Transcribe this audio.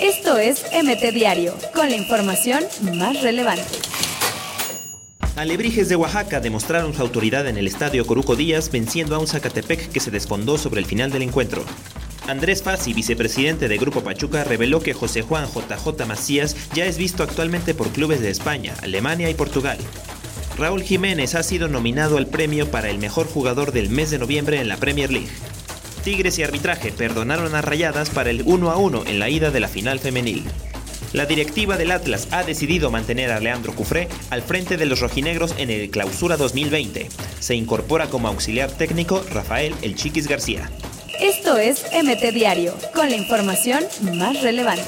Esto es MT Diario, con la información más relevante. Alebrijes de Oaxaca demostraron su autoridad en el estadio Coruco Díaz venciendo a un Zacatepec que se desfondó sobre el final del encuentro. Andrés Fassi, vicepresidente de Grupo Pachuca, reveló que José Juan JJ Macías ya es visto actualmente por clubes de España, Alemania y Portugal. Raúl Jiménez ha sido nominado al premio para el mejor jugador del mes de noviembre en la Premier League. Tigres y arbitraje perdonaron a Rayadas para el 1 a 1 en la ida de la final femenil. La directiva del Atlas ha decidido mantener a Leandro Cufré al frente de los rojinegros en el Clausura 2020. Se incorpora como auxiliar técnico Rafael El Chiquis García. Esto es MT Diario, con la información más relevante.